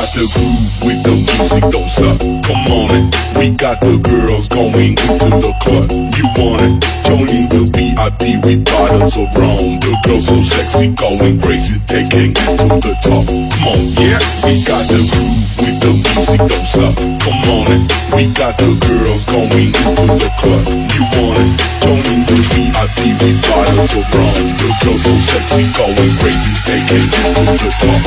got the groove with music, don't suck. Come on it. We got the girls going into the club. You want it? Joining the VIP with bottles of rum. The girls so sexy, going crazy, taking it to the top. Come on, yeah. We got the groove with the music, don't suck. Come on it. We got the girls going into the club. You want it? Joining the VIP with bottles of rum. The girls so sexy, going crazy, taking it to the top.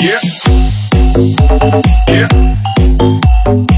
Yeah. Yeah.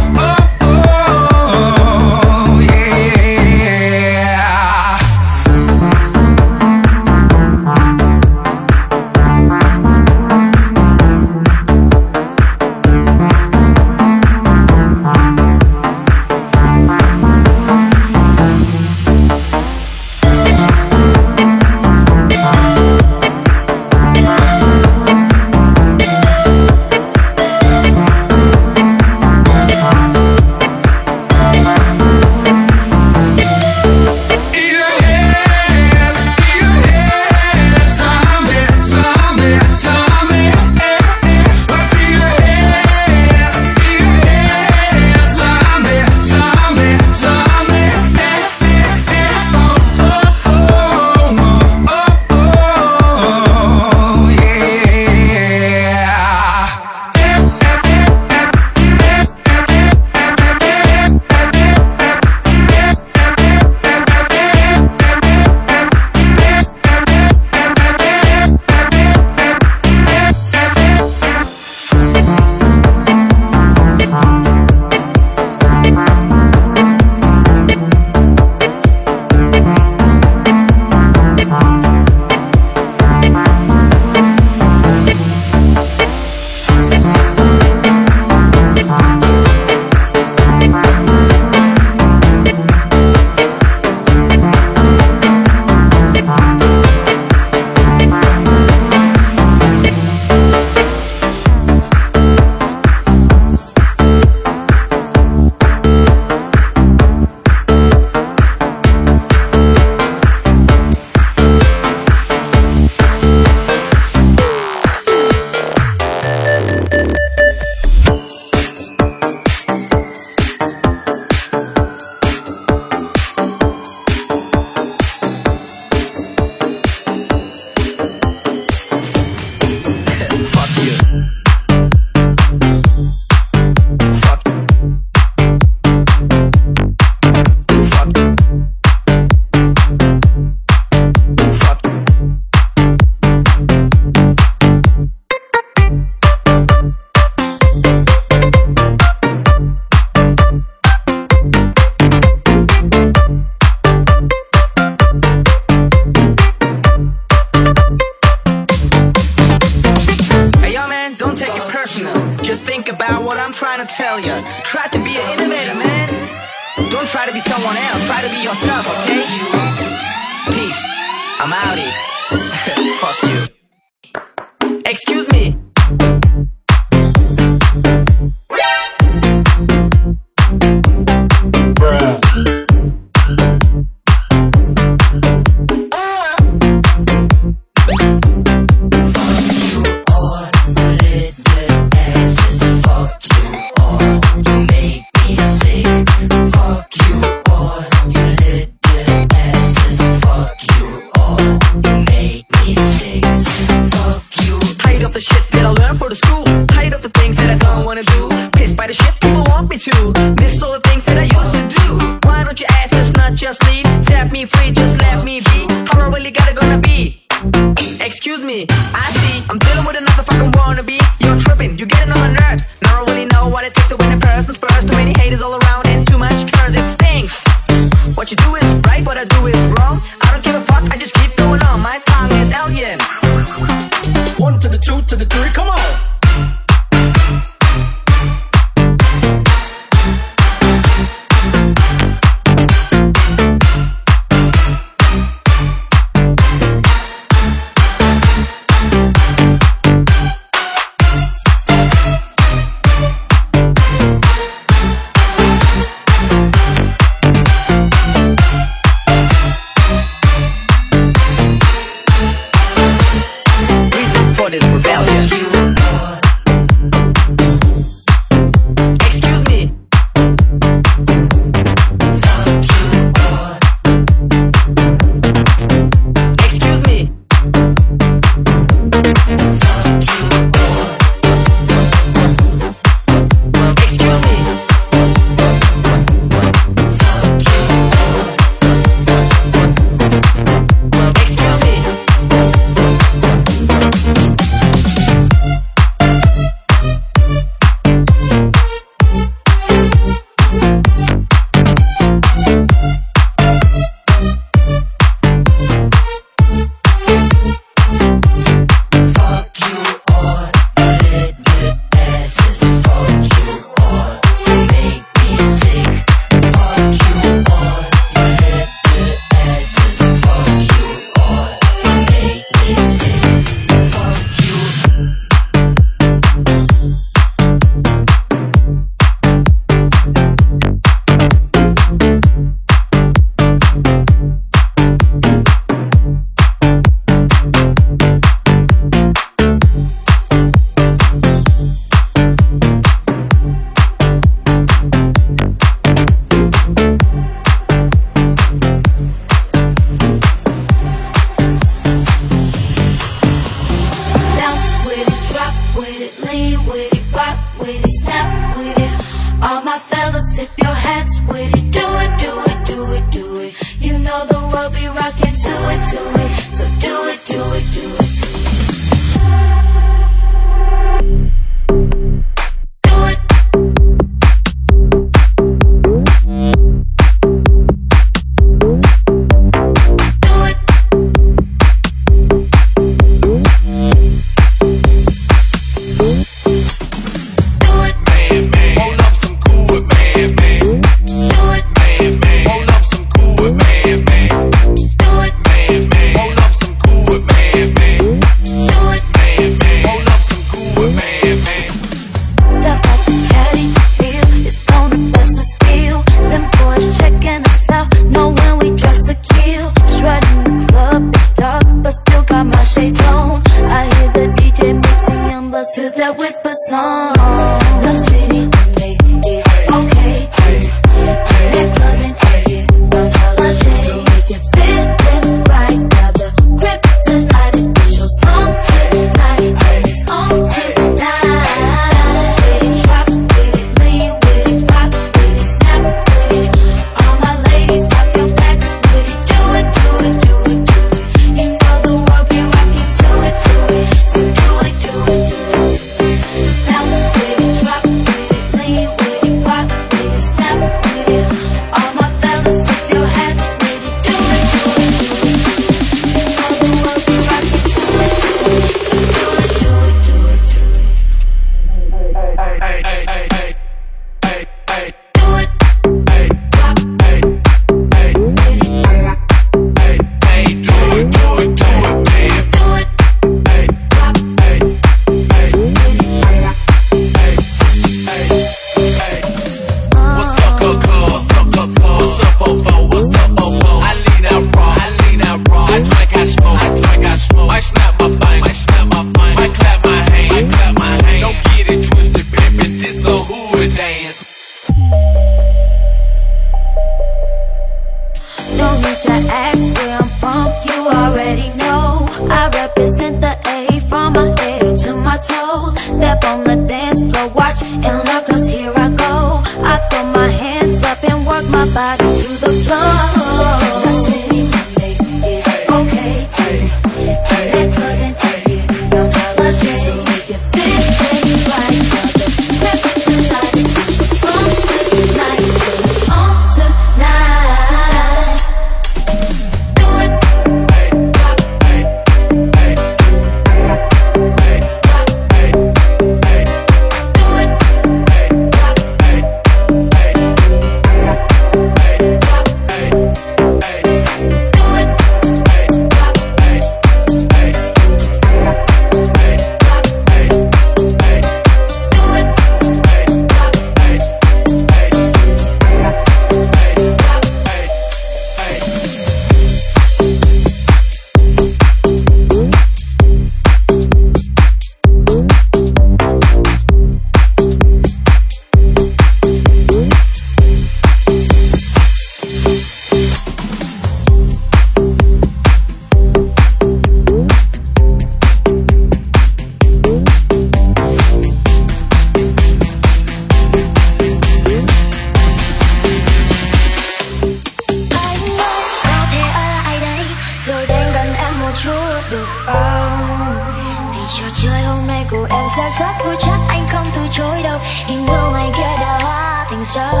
멈춰